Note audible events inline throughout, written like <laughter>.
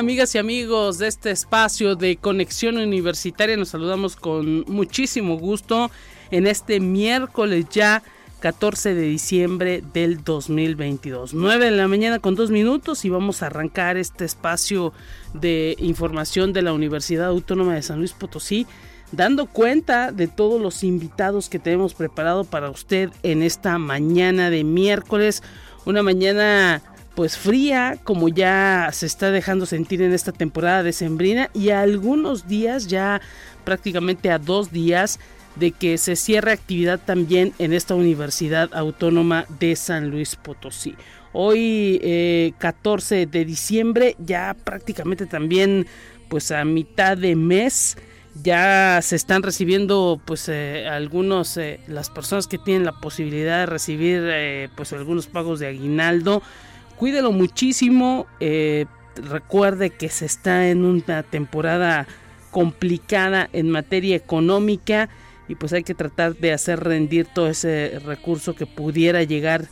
Amigas y amigos de este espacio de conexión universitaria? Nos saludamos con muchísimo gusto en este miércoles ya 14 de diciembre del 2022. 9 de la mañana con dos minutos y vamos a arrancar este espacio de información de la Universidad Autónoma de San Luis Potosí dando cuenta de todos los invitados que tenemos preparado para usted en esta mañana de miércoles, una mañana pues fría como ya se está dejando sentir en esta temporada de sembrina y a algunos días ya prácticamente a dos días de que se cierre actividad también en esta Universidad Autónoma de San Luis Potosí. Hoy 14 eh, de diciembre ya prácticamente también pues a mitad de mes ya se están recibiendo pues eh, algunos eh, las personas que tienen la posibilidad de recibir pues algunos pagos de aguinaldo cuídelo muchísimo. Eh, recuerde que se está en una temporada complicada en materia económica y pues hay que tratar de hacer rendir todo ese recurso que pudiera llegar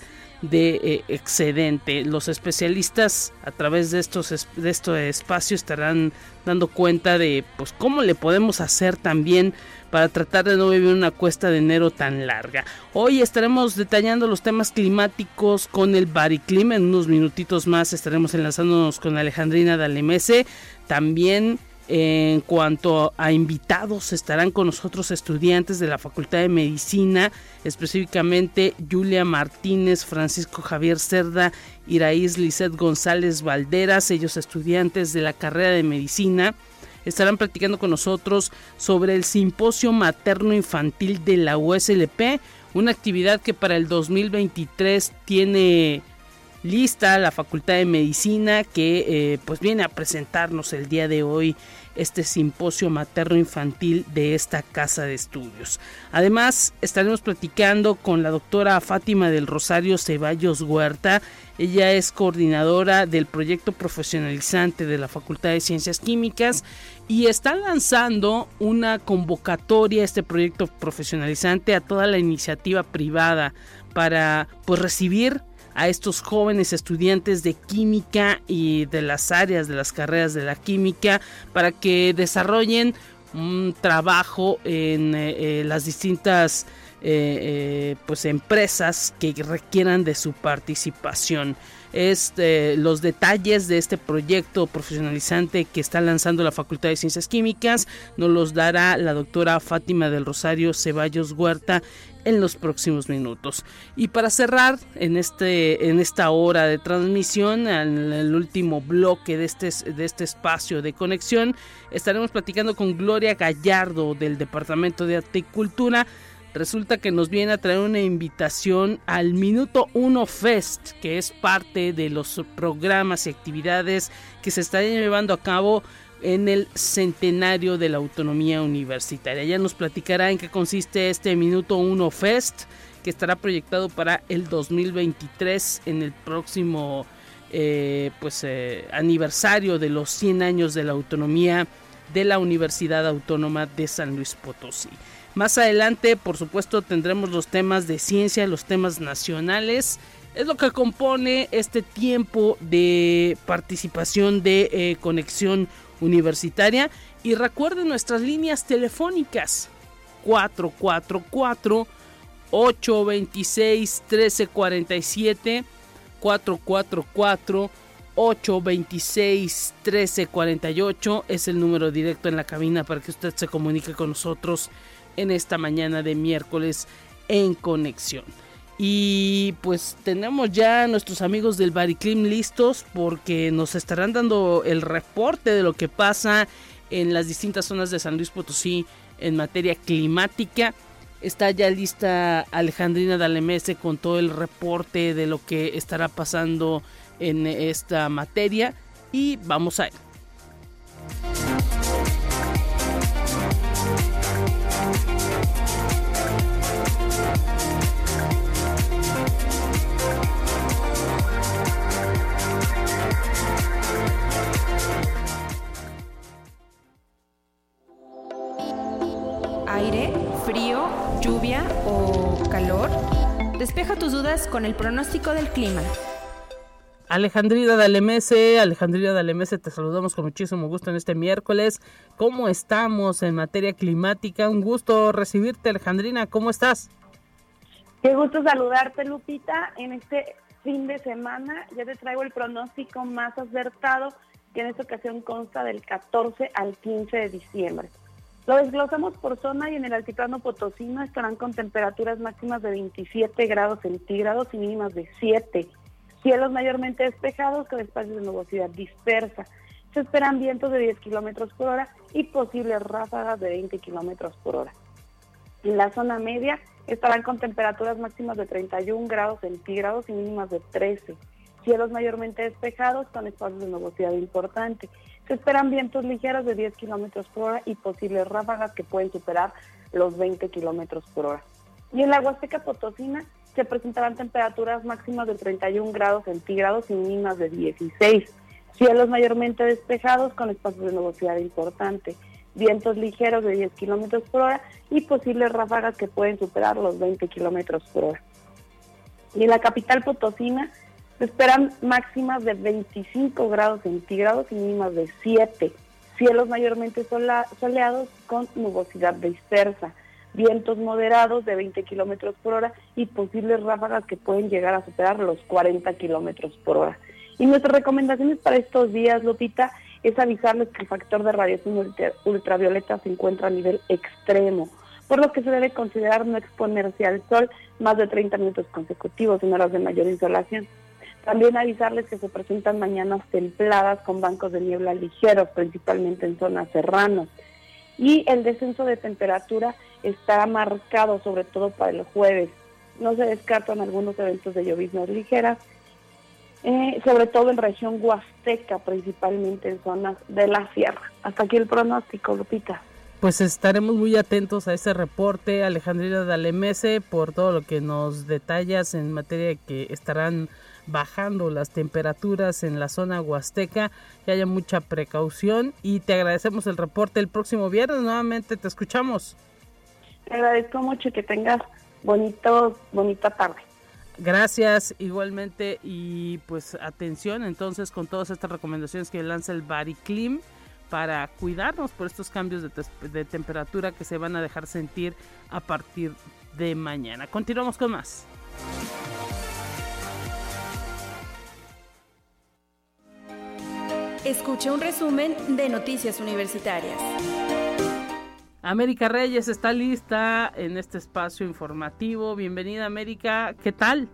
de eh, excedente. Los especialistas a través de estos, de estos espacios estarán dando cuenta de pues cómo le podemos hacer también para tratar de no vivir una cuesta de enero tan larga. Hoy estaremos detallando los temas climáticos con el Bariclim. En unos minutitos más estaremos enlazándonos con Alejandrina Dalemese. También en cuanto a invitados, estarán con nosotros estudiantes de la Facultad de Medicina, específicamente Julia Martínez, Francisco Javier Cerda, Iraíz Lizeth González Valderas, ellos estudiantes de la carrera de Medicina. Estarán practicando con nosotros sobre el Simposio Materno Infantil de la USLP, una actividad que para el 2023 tiene lista la Facultad de Medicina que eh, pues viene a presentarnos el día de hoy este simposio materno infantil de esta casa de estudios. Además, estaremos platicando con la doctora Fátima del Rosario Ceballos Huerta. Ella es coordinadora del proyecto profesionalizante de la Facultad de Ciencias Químicas y está lanzando una convocatoria, este proyecto profesionalizante, a toda la iniciativa privada para pues recibir a estos jóvenes estudiantes de química y de las áreas de las carreras de la química para que desarrollen un trabajo en eh, eh, las distintas eh, pues empresas que requieran de su participación. Este, los detalles de este proyecto profesionalizante que está lanzando la Facultad de Ciencias Químicas nos los dará la doctora Fátima del Rosario Ceballos Huerta en los próximos minutos. Y para cerrar en, este, en esta hora de transmisión, en el último bloque de este, de este espacio de conexión, estaremos platicando con Gloria Gallardo del Departamento de Arte y Cultura. Resulta que nos viene a traer una invitación al Minuto 1 Fest, que es parte de los programas y actividades que se están llevando a cabo en el centenario de la autonomía universitaria. Ya nos platicará en qué consiste este Minuto 1 Fest, que estará proyectado para el 2023 en el próximo eh, pues, eh, aniversario de los 100 años de la autonomía de la Universidad Autónoma de San Luis Potosí. Más adelante, por supuesto, tendremos los temas de ciencia, los temas nacionales. Es lo que compone este tiempo de participación de eh, conexión universitaria. Y recuerden nuestras líneas telefónicas 444 826 1347 444 826 1348 es el número directo en la cabina para que usted se comunique con nosotros en esta mañana de miércoles en conexión. Y pues tenemos ya nuestros amigos del Bariclim listos porque nos estarán dando el reporte de lo que pasa en las distintas zonas de San Luis Potosí en materia climática. Está ya lista Alejandrina Dalemese con todo el reporte de lo que estará pasando en esta materia y vamos a él. Con el pronóstico del clima. Alejandrina Dalemese, Alejandrina Dalemese, te saludamos con muchísimo gusto en este miércoles. ¿Cómo estamos en materia climática? Un gusto recibirte, Alejandrina. ¿Cómo estás? Qué gusto saludarte, Lupita. En este fin de semana ya te traigo el pronóstico más acertado que en esta ocasión consta del 14 al 15 de diciembre. Lo desglosamos por zona y en el altiplano potosino estarán con temperaturas máximas de 27 grados centígrados y mínimas de 7. Cielos mayormente despejados con espacios de nubosidad dispersa. Se esperan vientos de 10 kilómetros por hora y posibles ráfagas de 20 kilómetros por hora. En la zona media estarán con temperaturas máximas de 31 grados centígrados y mínimas de 13. Cielos mayormente despejados con espacios de nubosidad importante. Se esperan vientos ligeros de 10 kilómetros por hora y posibles ráfagas que pueden superar los 20 kilómetros por hora. Y en la Huasteca Potosina se presentarán temperaturas máximas de 31 grados centígrados y mínimas de 16. Cielos mayormente despejados con espacios de nubosidad importante. Vientos ligeros de 10 kilómetros por hora y posibles ráfagas que pueden superar los 20 kilómetros por hora. Y en la capital Potosina se esperan máximas de 25 grados centígrados y mínimas de 7. Cielos mayormente soleados con nubosidad dispersa. Vientos moderados de 20 kilómetros por hora y posibles ráfagas que pueden llegar a superar los 40 kilómetros por hora. Y nuestras recomendaciones para estos días, Lupita, es avisarles que el factor de radiación ultravioleta se encuentra a nivel extremo, por lo que se debe considerar no exponerse al sol más de 30 minutos consecutivos en horas de mayor insolación. También avisarles que se presentan mañanas templadas con bancos de niebla ligeros, principalmente en zonas serranas. Y el descenso de temperatura está marcado sobre todo para el jueves. No se descartan algunos eventos de lloviznas ligeras, eh, sobre todo en región huasteca, principalmente en zonas de la sierra. Hasta aquí el pronóstico, Lupita. Pues estaremos muy atentos a ese reporte, Alejandrina Dalemese, por todo lo que nos detallas en materia de que estarán bajando las temperaturas en la zona huasteca, que haya mucha precaución y te agradecemos el reporte el próximo viernes, nuevamente te escuchamos. Te agradezco mucho y que tengas bonito, bonita tarde. Gracias igualmente y pues atención entonces con todas estas recomendaciones que lanza el Bariclim para cuidarnos por estos cambios de, de temperatura que se van a dejar sentir a partir de mañana. Continuamos con más. Escucha un resumen de Noticias Universitarias. América Reyes está lista en este espacio informativo. Bienvenida América, ¿qué tal?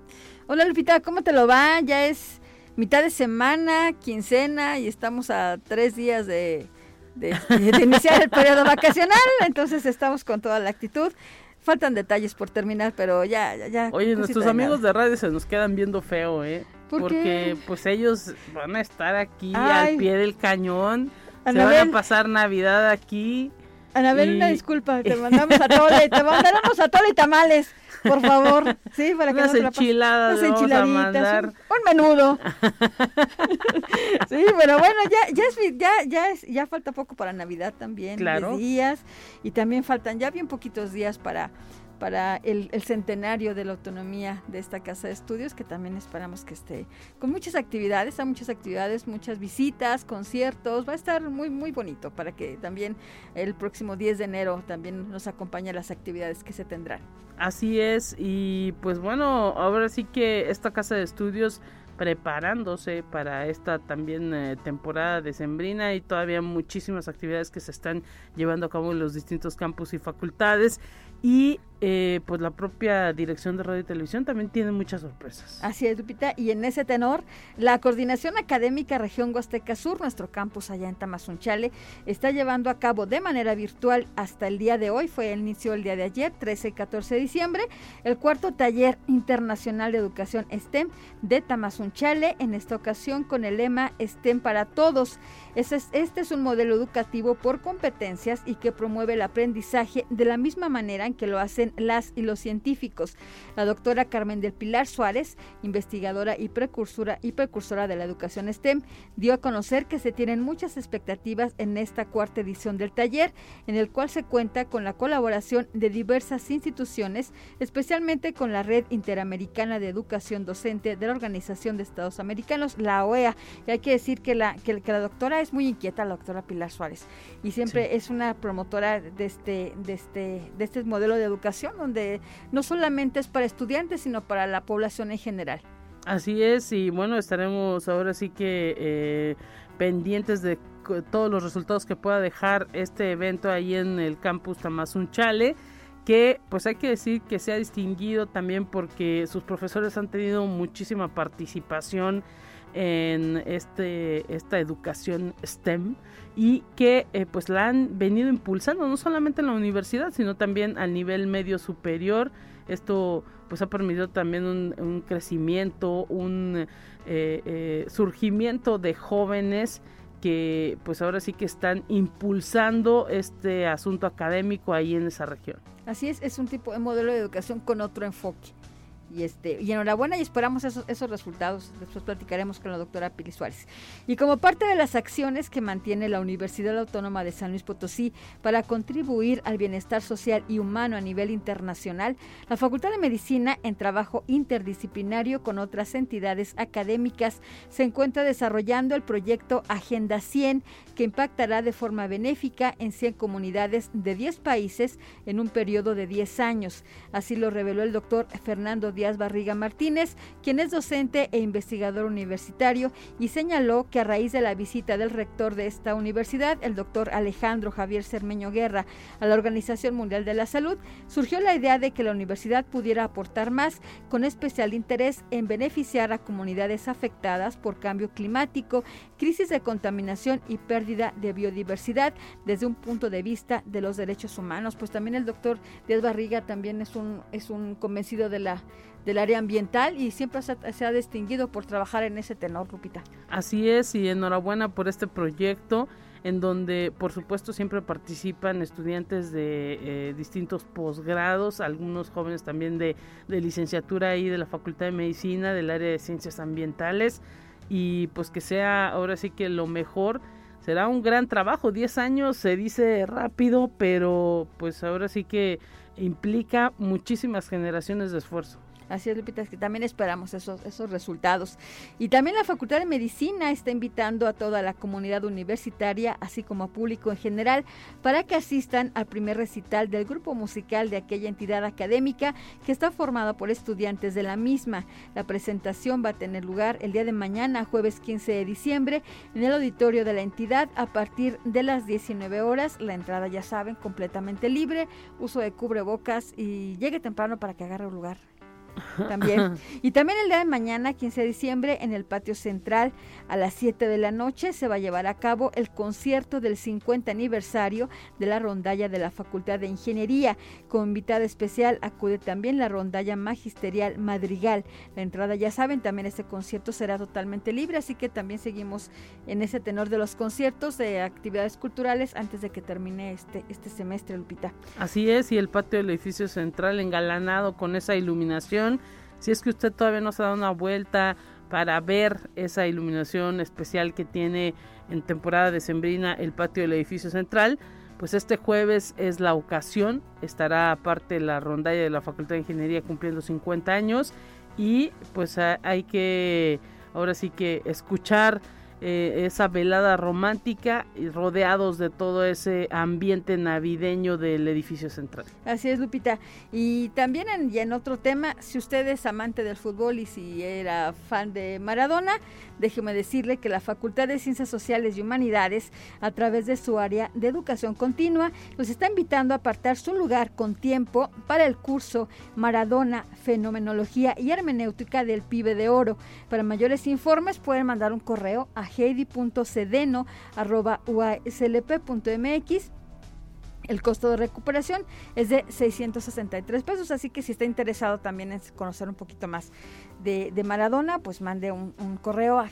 Hola Lupita, ¿cómo te lo va? Ya es mitad de semana, quincena y estamos a tres días de, de iniciar el periodo vacacional, <laughs> entonces estamos con toda la actitud. Faltan detalles por terminar, pero ya, ya, ya. Oye, nuestros amigos de radio se nos quedan viendo feo, ¿eh? porque pues ellos van a estar aquí al pie del cañón. se van a pasar Navidad aquí. Anabel, una disculpa, <laughs> te mandamos a Tole, te mandaremos a Tole y tamales, por favor, sí, para que unas enchiladas, unas enchiladitas, un, menudo. <laughs> sí, pero bueno, ya ya es, ya ya es, ya falta poco para Navidad también, claro. días y también faltan ya bien poquitos días para para el, centenario de la autonomía de esta casa de estudios, que también esperamos que esté con muchas actividades, hay muchas actividades, muchas visitas, conciertos, va a estar muy, muy bonito para que también el próximo 10 de enero también nos acompañe las actividades que se tendrán. Así es, y pues bueno, ahora sí que esta casa de estudios preparándose para esta también eh, temporada decembrina y todavía muchísimas actividades que se están llevando a cabo en los distintos campus y facultades y eh, pues la propia dirección de radio y televisión también tiene muchas sorpresas. Así es, Lupita. Y en ese tenor, la Coordinación Académica Región Huasteca Sur, nuestro campus allá en Tamazunchale, está llevando a cabo de manera virtual hasta el día de hoy, fue el inicio el día de ayer, 13 y 14 de diciembre, el cuarto taller internacional de educación STEM de Tamazunchale, en esta ocasión con el lema STEM para todos. Es, este es un modelo educativo por competencias y que promueve el aprendizaje de la misma manera en que lo hacen las y los científicos. La doctora Carmen del Pilar Suárez, investigadora y precursora, y precursora de la educación STEM, dio a conocer que se tienen muchas expectativas en esta cuarta edición del taller, en el cual se cuenta con la colaboración de diversas instituciones, especialmente con la Red Interamericana de Educación Docente de la Organización de Estados Americanos, la OEA. Y hay que decir que la, que, que la doctora es muy inquieta, la doctora Pilar Suárez, y siempre es una promotora de este, de, este, de este modelo de educación, donde no solamente es para estudiantes, sino para la población en general. Así es, y bueno, estaremos ahora sí que eh, pendientes de todos los resultados que pueda dejar este evento ahí en el campus Tamazunchale que pues hay que decir que se ha distinguido también porque sus profesores han tenido muchísima participación en este, esta educación STEM y que eh, pues la han venido impulsando no solamente en la universidad sino también al nivel medio superior esto pues ha permitido también un, crecimiento un eh, eh, surgimiento de jóvenes que pues ahora sí que están impulsando este asunto académico ahí en esa región. Así es, es un tipo de modelo de educación con otro enfoque. Y, este, y enhorabuena y esperamos esos, esos resultados. Después platicaremos con la doctora Pili Suárez. Y como parte de las acciones que mantiene la Universidad Autónoma de San Luis Potosí para contribuir al bienestar social y humano a nivel internacional, la Facultad de Medicina, en trabajo interdisciplinario con otras entidades académicas, se encuentra desarrollando el proyecto Agenda 100, que impactará de forma benéfica en 100 comunidades de 10 países en un periodo de 10 años. Así lo reveló el doctor Fernando Díaz Barriga Martínez, quien es docente e investigador universitario, y señaló que a raíz de la visita del rector de esta universidad, el doctor Alejandro Javier Cermeño Guerra, a la Organización Mundial de la Salud, surgió la idea de que la universidad pudiera aportar más, con especial interés en beneficiar a comunidades afectadas por cambio climático, crisis de contaminación y pérdida de biodiversidad desde un punto de vista de los derechos humanos. Pues también el doctor Díaz Barriga también es un, es un convencido de la del área ambiental y siempre se, ha distinguido por trabajar en ese tenor, Lupita. Así es, y enhorabuena por este proyecto en donde por supuesto siempre participan estudiantes de eh, distintos posgrados, algunos jóvenes también de, de licenciatura ahí de la Facultad de Medicina, del área de Ciencias Ambientales, y pues que sea ahora sí que lo mejor será un gran trabajo. 10 años se dice rápido, pero pues ahora sí que implica muchísimas generaciones de esfuerzo. Así es, Lupita, que también esperamos esos, esos resultados. Y también la Facultad de Medicina está invitando a toda la comunidad universitaria, así como a público en general, para que asistan al primer recital del grupo musical de aquella entidad académica que está formada por estudiantes de la misma. La presentación va a tener lugar el día de mañana, jueves 15 de diciembre, en el auditorio de la entidad a partir de las 19 horas. La entrada, ya saben, completamente libre, uso de cubrebocas y llegue temprano para que agarre un lugar <laughs> también. Y también el día de mañana, 15 de diciembre, en el patio central, a las 7 de la noche, se va a llevar a cabo el concierto del 50 aniversario de la rondalla de la Facultad de Ingeniería. Como invitada especial acude también la rondalla magisterial Madrigal. La entrada, ya saben, también este concierto será totalmente libre, así que también seguimos en ese tenor de los conciertos de actividades culturales antes de que termine este, este semestre, Lupita. Así es, y el patio del edificio central engalanado con esa iluminación si es que usted todavía no se ha dado una vuelta para ver esa iluminación especial que tiene en temporada decembrina el patio del edificio central, pues este jueves es la ocasión, estará aparte la rondalla de la Facultad de Ingeniería cumpliendo 50 años y pues hay que ahora sí que escuchar eh, esa velada romántica y rodeados de todo ese ambiente navideño del edificio central. Así es, Lupita. Y también en, y en otro tema, si usted es amante del fútbol y si era fan de Maradona, déjeme decirle que la Facultad de Ciencias Sociales y Humanidades, a través de su área de educación continua, los está invitando a apartar su lugar con tiempo para el curso Maradona, Fenomenología y Hermenéutica del Pibe de Oro. Para mayores informes pueden mandar un correo a heidi.cedeno.uaslp.mx el costo de recuperación es de 663 pesos, así que si está interesado también en conocer un poquito más de, Maradona, pues mande un, correo a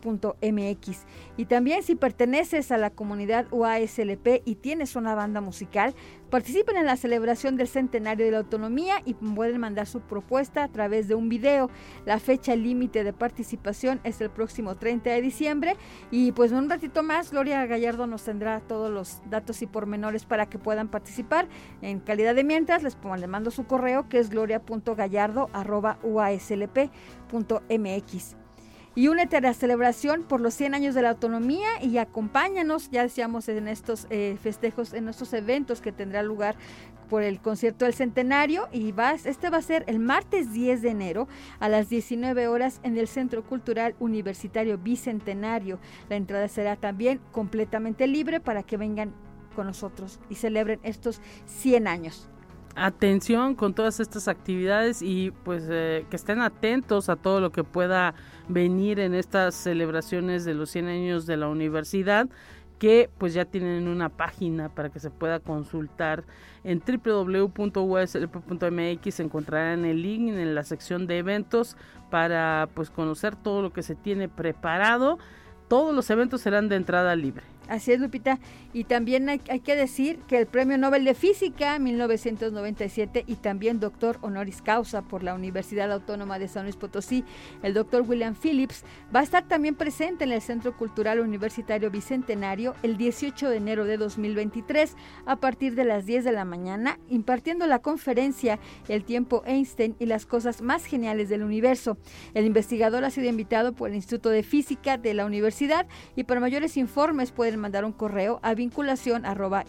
hedi.cedeno.uaslp.mx. Y también si perteneces a la comunidad UASLP y tienes una banda musical, participen en la celebración del centenario de la autonomía y pueden mandar su propuesta a través de un video. La fecha límite de participación es el próximo 30 de diciembre y pues en un ratito más Gloria Gallardo nos tendrá todos los datos y pormenores para que puedan participar. En calidad de mientras les, les mando su correo que es gloria.gallardo.uaslp.mx y únete a la celebración por los 100 años de la autonomía y acompáñanos, ya decíamos, en estos eh, festejos, en estos eventos que tendrá lugar por el concierto del centenario y vas, este va a ser el martes 10 de enero a las 19 horas en el Centro Cultural Universitario Bicentenario. La entrada será también completamente libre para que vengan con nosotros y celebren estos 100 años atención con todas estas actividades y pues eh, que estén atentos a todo lo que pueda venir en estas celebraciones de los 100 años de la universidad que pues ya tienen una página para que se pueda consultar en www.uslp.mx encontrarán el link en la sección de eventos para pues conocer todo lo que se tiene preparado. Todos los eventos serán de entrada libre Así es, Lupita. Y también hay, que decir que el Premio Nobel de Física 1997 y también doctor honoris causa por la Universidad Autónoma de San Luis Potosí, el doctor William Phillips, va a estar también presente en el Centro Cultural Universitario Bicentenario el 18 de enero de 2023 a partir de las 10 de la mañana, impartiendo la conferencia El tiempo Einstein y las cosas más geniales del universo. El investigador ha sido invitado por el Instituto de Física de la Universidad y para mayores informes pueden mandar un correo a vinculación arroba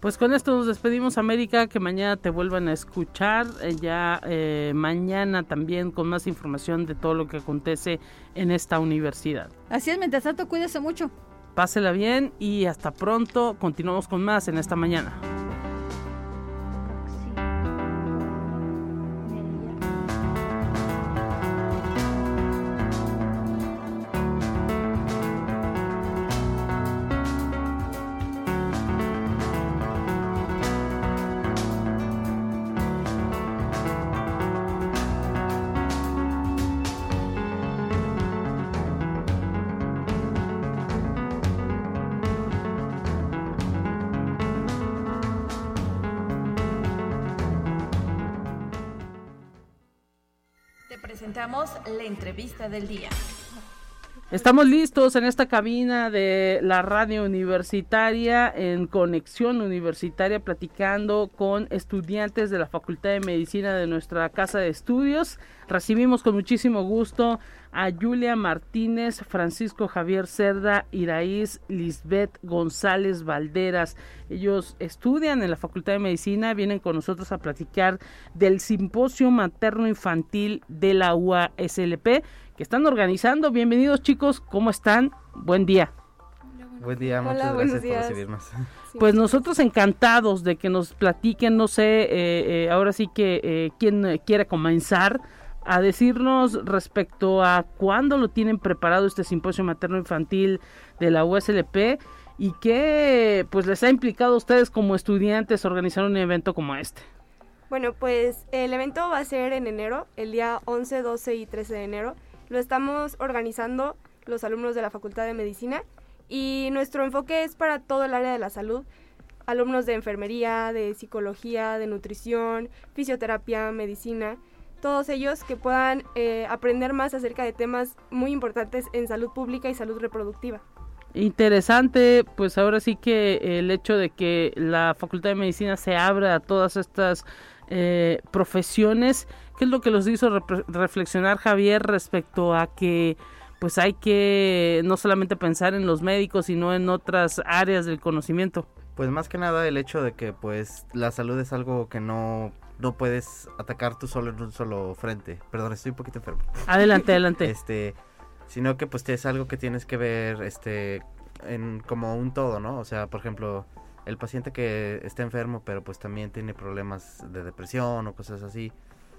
Pues con esto nos despedimos América, que mañana te vuelvan a escuchar, eh, ya eh, mañana también con más información de todo lo que acontece en esta universidad. Así es, mientras tanto cuídese mucho. Pásela bien y hasta pronto, continuamos con más en esta mañana. Del día. Estamos listos en esta cabina de la radio universitaria, en conexión universitaria, platicando con estudiantes de la Facultad de Medicina de nuestra casa de estudios. Recibimos con muchísimo gusto a Julia Martínez, Francisco Javier Cerda, Iraíz Lisbeth González Valderas. Ellos estudian en la Facultad de Medicina, vienen con nosotros a platicar del simposio materno infantil de la UASLP que están organizando. Bienvenidos chicos, ¿cómo están? Buen día. Buen día, muchas gracias por recibirnos. <laughs> Pues nosotros encantados de que nos platiquen, no sé, eh, eh, ahora sí que eh, quien quiera comenzar a decirnos respecto a cuándo lo tienen preparado este simposio materno infantil de la USLP y qué pues les ha implicado a ustedes como estudiantes organizar un evento como este. Bueno, pues el evento va a ser en enero, el día 11, 12 y 13 de enero. Lo estamos organizando los alumnos de la Facultad de Medicina y nuestro enfoque es para todo el área de la salud, alumnos de enfermería, de psicología, de nutrición, fisioterapia, medicina todos ellos que puedan eh, aprender más acerca de temas muy importantes en salud pública y salud reproductiva. Interesante, pues ahora sí que el hecho de que la Facultad de Medicina se abra a todas estas eh, profesiones ¿Qué es lo que los hizo reflexionar Javier respecto a que pues hay que no solamente pensar en los médicos, sino en otras áreas del conocimiento? Pues más que nada el hecho de que pues la salud es algo que no no puedes atacar tú solo en un solo frente. Perdón, estoy un poquito enfermo. Adelante, adelante. <laughs> este, sino que pues es algo que tienes que ver este en como un todo, ¿no? O sea, por ejemplo, el paciente que está enfermo, pero pues también tiene problemas de depresión o cosas así,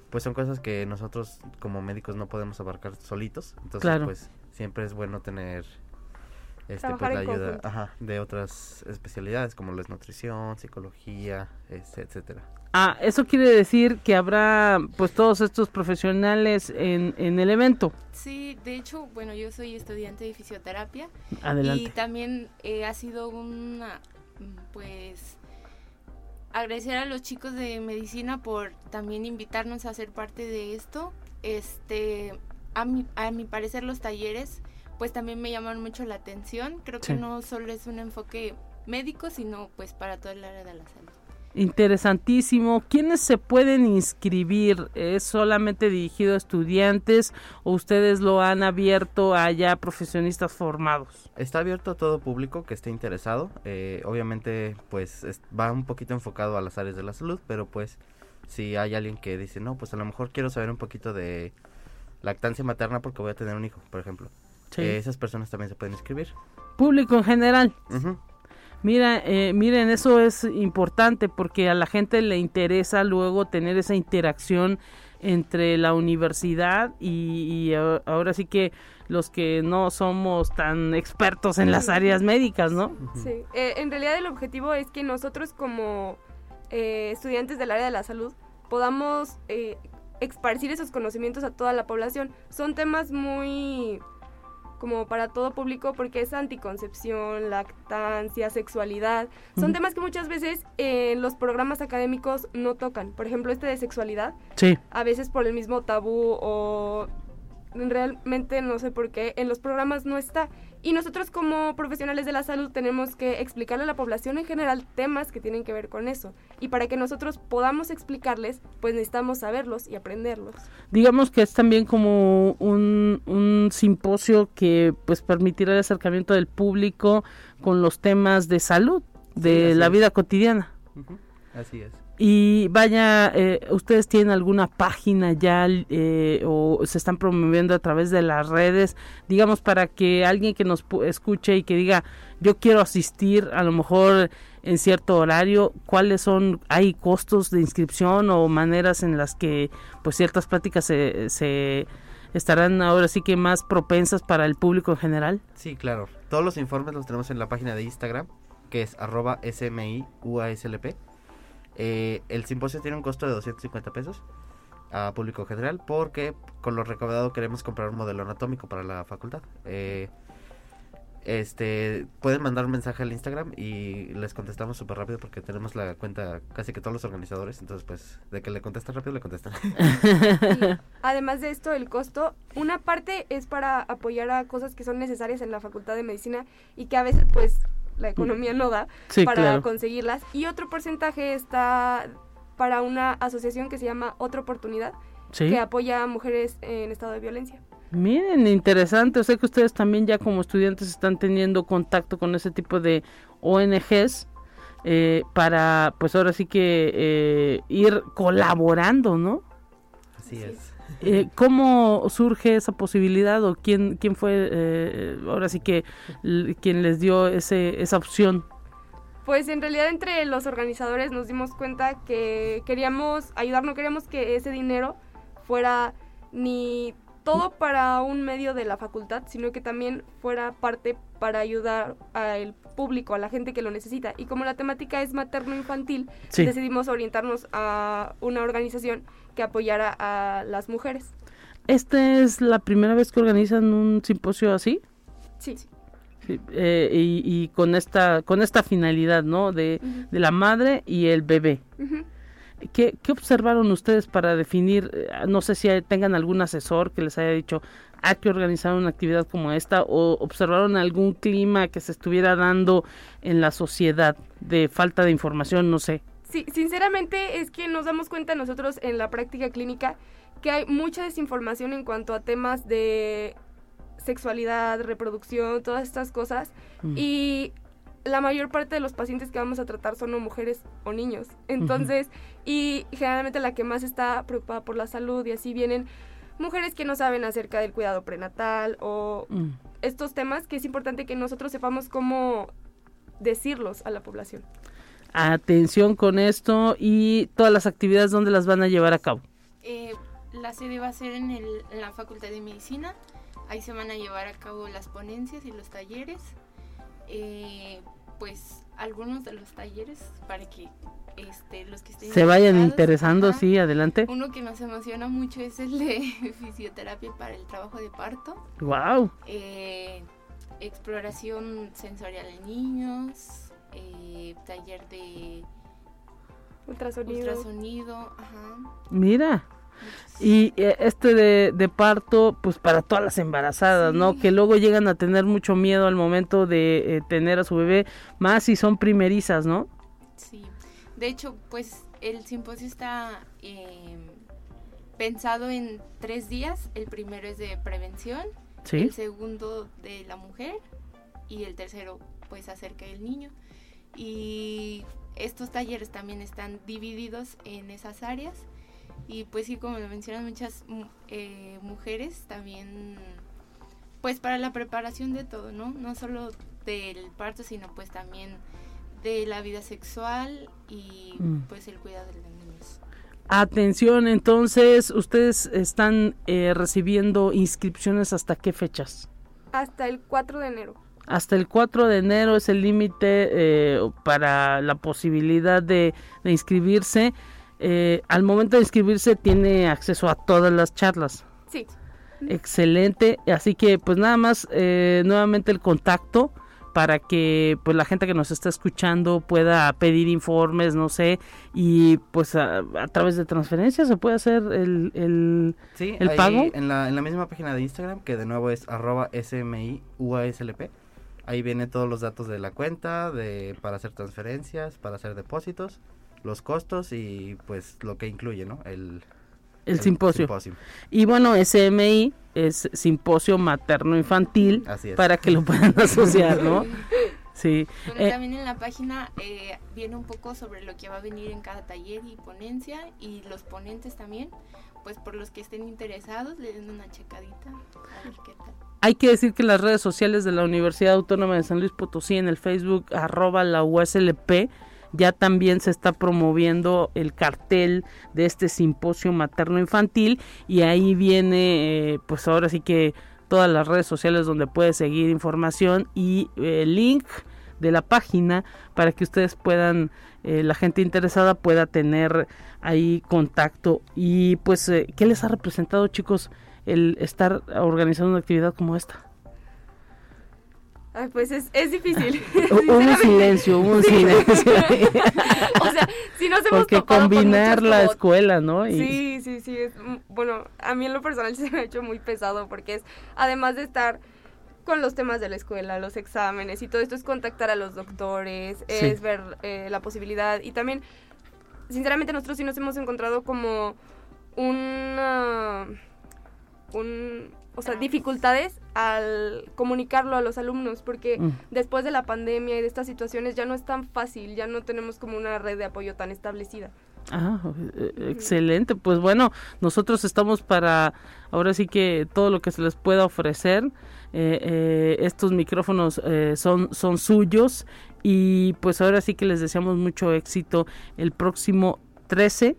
pues son cosas que nosotros como médicos no podemos abarcar solitos. Entonces, pues siempre es bueno tener este, pues, la ayuda de otras especialidades como la nutrición, psicología, este, etcétera. Ah, eso quiere decir que habrá pues todos estos profesionales en, en el evento. Sí, de hecho, bueno, yo soy estudiante de fisioterapia Adelante. y también eh, ha sido una, pues, agradecer a los chicos de medicina por también invitarnos a ser parte de esto. Este, a mi, a mi parecer los talleres, pues también me llaman mucho la atención. Creo que no solo es un enfoque médico, sino pues para todo el área de la salud. Interesantísimo. ¿Quiénes se pueden inscribir? ¿Es solamente dirigido a estudiantes o ustedes lo han abierto a ya profesionistas formados? Está abierto a todo público que esté interesado. Eh, obviamente, pues va un poquito enfocado a las áreas de la salud, pero pues si hay alguien que dice, no, pues a lo mejor quiero saber un poquito de lactancia materna porque voy a tener un hijo, por ejemplo. Eh, esas personas también se pueden inscribir. Público en general. Mira, eh, miren, eso es importante porque a la gente le interesa luego tener esa interacción entre la universidad y, ahora sí que los que no somos tan expertos en las áreas médicas, ¿no? Sí, eh, en realidad el objetivo es que nosotros como eh, estudiantes del área de la salud podamos eh, esparcir esos conocimientos a toda la población. Son temas muy como para todo público porque es anticoncepción, lactancia, sexualidad. Son temas que muchas veces en los programas académicos no tocan. Por ejemplo, este de sexualidad. Sí. A veces por el mismo tabú o realmente no sé por qué en los programas no está. Y nosotros como profesionales de la salud tenemos que explicarle a la población en general temas que tienen que ver con eso. Y para que nosotros podamos explicarles, pues necesitamos saberlos y aprenderlos. Digamos que es también como un, un simposio que pues permitirá el acercamiento del público con los temas de salud, de la vida cotidiana. Así es. Y vaya, eh, ¿ustedes tienen alguna página ya eh, o se están promoviendo a través de las redes? Digamos, para que alguien que nos escuche y que diga, yo quiero asistir a lo mejor en cierto horario, ¿cuáles son, hay costos de inscripción o maneras en las que pues ciertas pláticas se, se estarán ahora sí que más propensas para el público en general? Sí, claro. Todos los informes los tenemos en la página de Instagram, que es arroba SMIUASLP eh, el simposio tiene un costo de 250 pesos a público general porque con lo recaudado queremos comprar un modelo anatómico para la facultad. Eh, este pueden mandar un mensaje al Instagram y les contestamos súper rápido porque tenemos la cuenta casi que todos los organizadores entonces pues de que le contestan rápido le contestan <laughs> además de esto el costo una parte es para apoyar a cosas que son necesarias en la facultad de medicina y que a veces pues la economía no da para conseguirlas. Y otro porcentaje está para una asociación que se llama Otra Oportunidad, que apoya a mujeres en estado de violencia. Miren, interesante. O sea que ustedes también ya como estudiantes están teniendo contacto con ese tipo de ONGs eh, para, pues ahora sí que eh, ir colaborando, ¿no? Así es. Eh, ¿Cómo surge esa posibilidad o quién, quién fue eh, ahora sí que quien les dio ese, esa opción? Pues en realidad entre los organizadores nos dimos cuenta que queríamos ayudar, no queríamos que ese dinero fuera ni todo para un medio de la facultad, sino que también fuera parte para ayudar al público, a la gente que lo necesita. Y como la temática es materno-infantil, decidimos orientarnos a una organización que apoyara a las mujeres. ¿Esta es la primera vez que organizan un simposio así? Sí. Eh, y, con esta con esta finalidad, ¿no? De, la madre y el bebé. ¿Qué, observaron ustedes para definir, eh, no sé si tengan algún asesor que les haya dicho, hay que organizar una actividad como esta o observaron algún clima que se estuviera dando en la sociedad de falta de información, no sé? Sí, sinceramente es que nos damos cuenta nosotros en la práctica clínica que hay mucha desinformación en cuanto a temas de sexualidad, reproducción, todas estas cosas. Mm. Y la mayor parte de los pacientes que vamos a tratar son o mujeres o niños. Entonces, y generalmente la que más está preocupada por la salud y así vienen mujeres que no saben acerca del cuidado prenatal o Mm. estos temas que es importante que nosotros sepamos cómo decirlos a la población. Atención con esto y todas las actividades donde las van a llevar a cabo. Eh, la sede va a ser en, el, en la Facultad de Medicina. Ahí se van a llevar a cabo las ponencias y los talleres. Eh, pues algunos de los talleres para que este, los que estén Se vayan interesando, sí, adelante. Uno que nos emociona mucho es el de <laughs> fisioterapia para el trabajo de parto. Wow. Eh, exploración sensorial en niños. Eh, taller de Ultrasonido. ultrasonido. Ajá. Mira. Y eh, este de, de parto, pues para todas las embarazadas, ¿no? Que luego llegan a tener mucho miedo al momento de eh, tener a su bebé, más si son primerizas, ¿no? Sí, de hecho, pues el simposio está eh, pensado en tres días. El primero es de prevención, Sí. el segundo de la mujer y el tercero pues acerca del niño. Y estos talleres también están divididos en esas áreas. Y pues sí, como lo mencionan muchas mu- eh, mujeres, también pues para la preparación de todo, ¿no? No solo del parto, sino pues también de la vida sexual y Mm. pues el cuidado de los niños. Atención, entonces, ¿ustedes están eh, recibiendo inscripciones hasta qué fechas? Hasta el 4 de enero. Hasta el 4 de enero es el límite eh, para la posibilidad de, de inscribirse. Eh, al momento de inscribirse tiene acceso a todas las charlas. Sí. Excelente. Así que pues nada más eh, nuevamente el contacto para que pues la gente que nos está escuchando pueda pedir informes, no sé, y pues a, a través de transferencia se puede hacer el, el Sí, ¿El ahí pago? En la, en la misma página de Instagram, que de nuevo es arroba SMIUASLP. Ahí vienen todos los datos de la cuenta, de para hacer transferencias, para hacer depósitos, los costos y pues lo que incluye, ¿no? El, el simposio. simposio. Y bueno, SMI es Simposio Materno Infantil Así es. para que lo puedan <laughs> asociar, ¿no? Sí. Bueno, Eh, también en la página eh, viene un poco sobre lo que va a venir en cada taller y ponencia y los ponentes también, pues por los que estén interesados le den una checadita a ver qué tal. Hay que decir que las redes sociales de la Universidad Autónoma de San Luis Potosí en el Facebook arroba la USLP ya también se está promoviendo el cartel de este simposio materno infantil y ahí viene eh, pues ahora sí que todas las redes sociales donde puede seguir información y eh, el link de la página para que ustedes puedan eh, la gente interesada pueda tener ahí contacto. Y pues eh, qué les ha representado chicos el estar organizando una actividad como esta Ay, pues es, es difícil. <laughs> un silencio un silencio. <laughs> O sea, si nos hemos porque topado combinar la como- escuela no y Sí, sí, sí. es, mm, bueno, a mí en lo personal se me ha hecho muy pesado porque es, además de estar con los temas de la escuela, los exámenes y todo esto, es contactar a los doctores, Sí. es ver eh, la posibilidad y también, sinceramente, nosotros sí nos hemos encontrado como una, un, o sea, dificultades al comunicarlo a los alumnos porque Mm. después de la pandemia y de estas situaciones ya no es tan fácil, ya no tenemos como una red de apoyo tan establecida. Ah, eh, excelente. Pues bueno, nosotros estamos para ahora sí que todo lo que se les pueda ofrecer. Eh, eh, estos micrófonos eh, son, son suyos y pues ahora sí que les deseamos mucho éxito el próximo 13,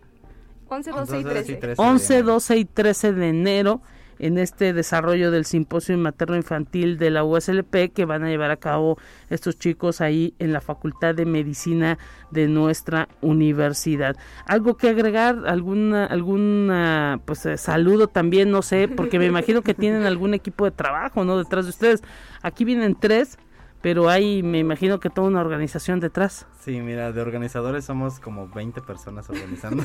11, 12 y 12 y 13. 13. 11, 12 y 13 de enero en este desarrollo del simposio materno infantil de la USLP que van a llevar a cabo estos chicos ahí en la Facultad de Medicina de nuestra universidad. ¿Algo que agregar? ¿Alguna, alguna pues eh, saludo también? No sé, porque me imagino que tienen algún equipo de trabajo, ¿no? Detrás de ustedes. Aquí vienen tres, pero hay, me imagino que toda una organización detrás. Sí, mira, de organizadores somos como 20 personas organizando.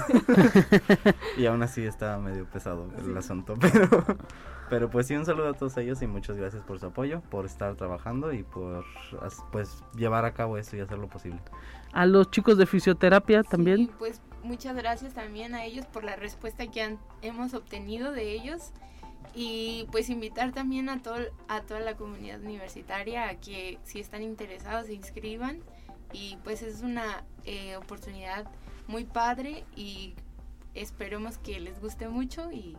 <laughs> y aún así está medio pesado el asunto, <laughs> pero pero pues sí un saludo a todos ellos y muchas gracias por su apoyo, por estar trabajando y por pues llevar a cabo esto y hacerlo posible. A los chicos de fisioterapia también. Sí, pues muchas gracias también a ellos por la respuesta que han, hemos obtenido de ellos y pues invitar también a, todo, a toda la comunidad universitaria a que si están interesados se inscriban y pues es una eh, oportunidad muy padre y esperemos que les guste mucho y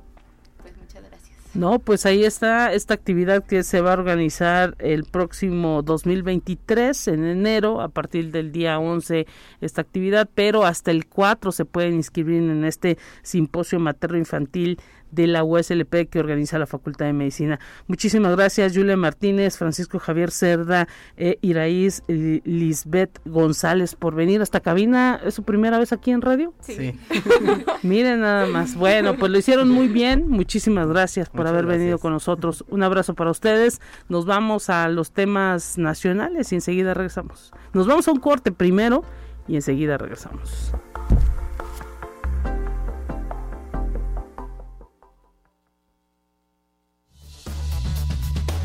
pues muchas gracias. No, pues ahí está esta actividad que se va a organizar el próximo 2023 en enero a partir del día 11 esta actividad, pero hasta el 4 se pueden inscribir en este simposio materno infantil de la USLP que organiza la Facultad de Medicina. Muchísimas gracias, Julia Martínez, Francisco Javier Cerda, eh, Iraíz, Lisbeth González, por venir hasta cabina. ¿Es su primera vez aquí en radio? Sí. <laughs> Miren nada más. Bueno, pues lo hicieron muy bien. Muchísimas gracias por haber venido con nosotros. Un abrazo para ustedes. Nos vamos a los temas nacionales y enseguida regresamos. Nos vamos a un corte primero y enseguida regresamos.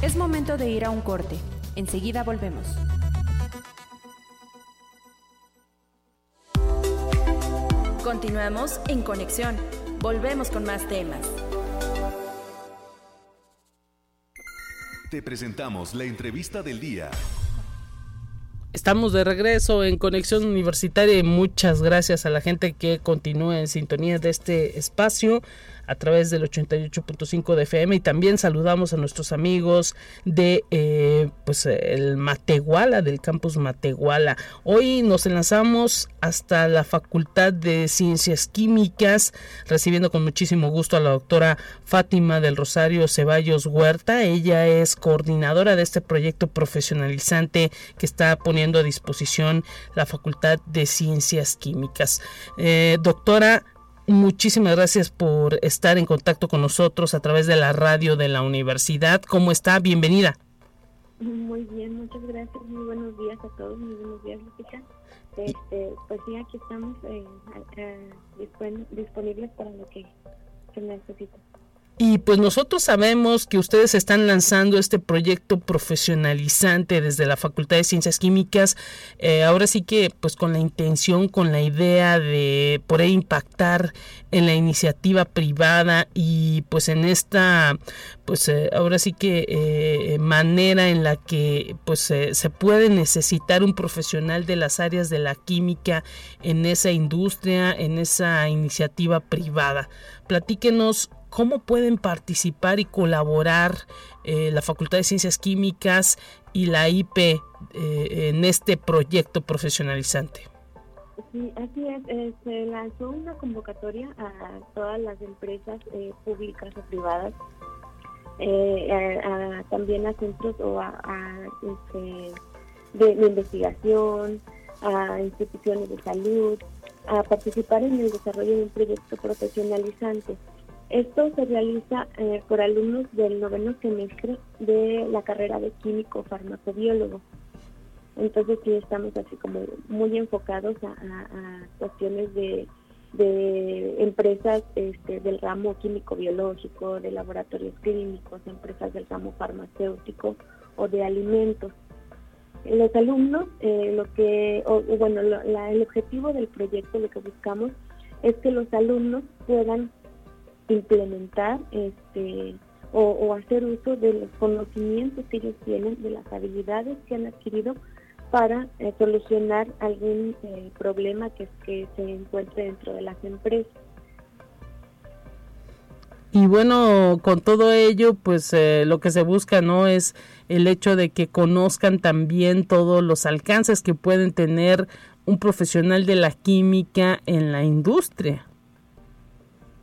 Es momento de ir a un corte. Enseguida volvemos. Continuamos en conexión. Volvemos con más temas. Te presentamos la entrevista del día. Estamos de regreso en Conexión Universitaria y muchas gracias a la gente que continúa en sintonía de este espacio a través del 88.5 de FM y también saludamos a nuestros amigos de eh, pues el Matehuala del campus Matehuala. Hoy nos enlazamos hasta la Facultad de Ciencias Químicas recibiendo con muchísimo gusto a la doctora Fátima del Rosario Ceballos Huerta. Ella es coordinadora de este proyecto profesionalizante que está poniendo a disposición la Facultad de Ciencias Químicas. Eh, doctora Muchísimas gracias por estar en contacto con nosotros a través de la radio de la universidad. ¿Cómo está? Bienvenida. Muy bien, muchas gracias. Muy buenos días a todos. Muy buenos días, Lupita. Este, pues sí, aquí estamos eh, disponibles para lo que se necesita. Y pues nosotros sabemos que ustedes están lanzando este proyecto profesionalizante desde la Facultad de Ciencias Químicas, eh, ahora sí que pues con la intención, con la idea de poder impactar en la iniciativa privada y pues en esta pues eh, ahora sí que eh, manera en la que pues se puede necesitar un profesional de las áreas de la química en esa industria, en esa iniciativa privada. Platíquenos cómo pueden participar y colaborar eh, la Facultad de Ciencias Químicas y la IP eh, en este proyecto profesionalizante. Sí, así es. Eh, se lanzó una convocatoria a todas las empresas públicas o privadas, también a centros o a, este, de investigación, a instituciones de salud, a participar en el desarrollo de un proyecto profesionalizante. Esto se realiza eh, por alumnos del noveno semestre de la carrera de químico farmacobiólogo. Entonces sí estamos así como muy enfocados a, cuestiones de, empresas este, del ramo químico-biológico, de laboratorios clínicos, empresas del ramo farmacéutico o de alimentos. Los alumnos, eh, lo que, bueno, el objetivo del proyecto, lo que buscamos es que los alumnos puedan implementar este o, hacer uso de los conocimientos que ellos tienen, de las habilidades que han adquirido para eh, solucionar algún eh, problema que, que se encuentre dentro de las empresas. Y bueno, con todo ello, pues eh, lo que se busca no es el hecho de que conozcan también todos los alcances que pueden tener un profesional de la química en la industria.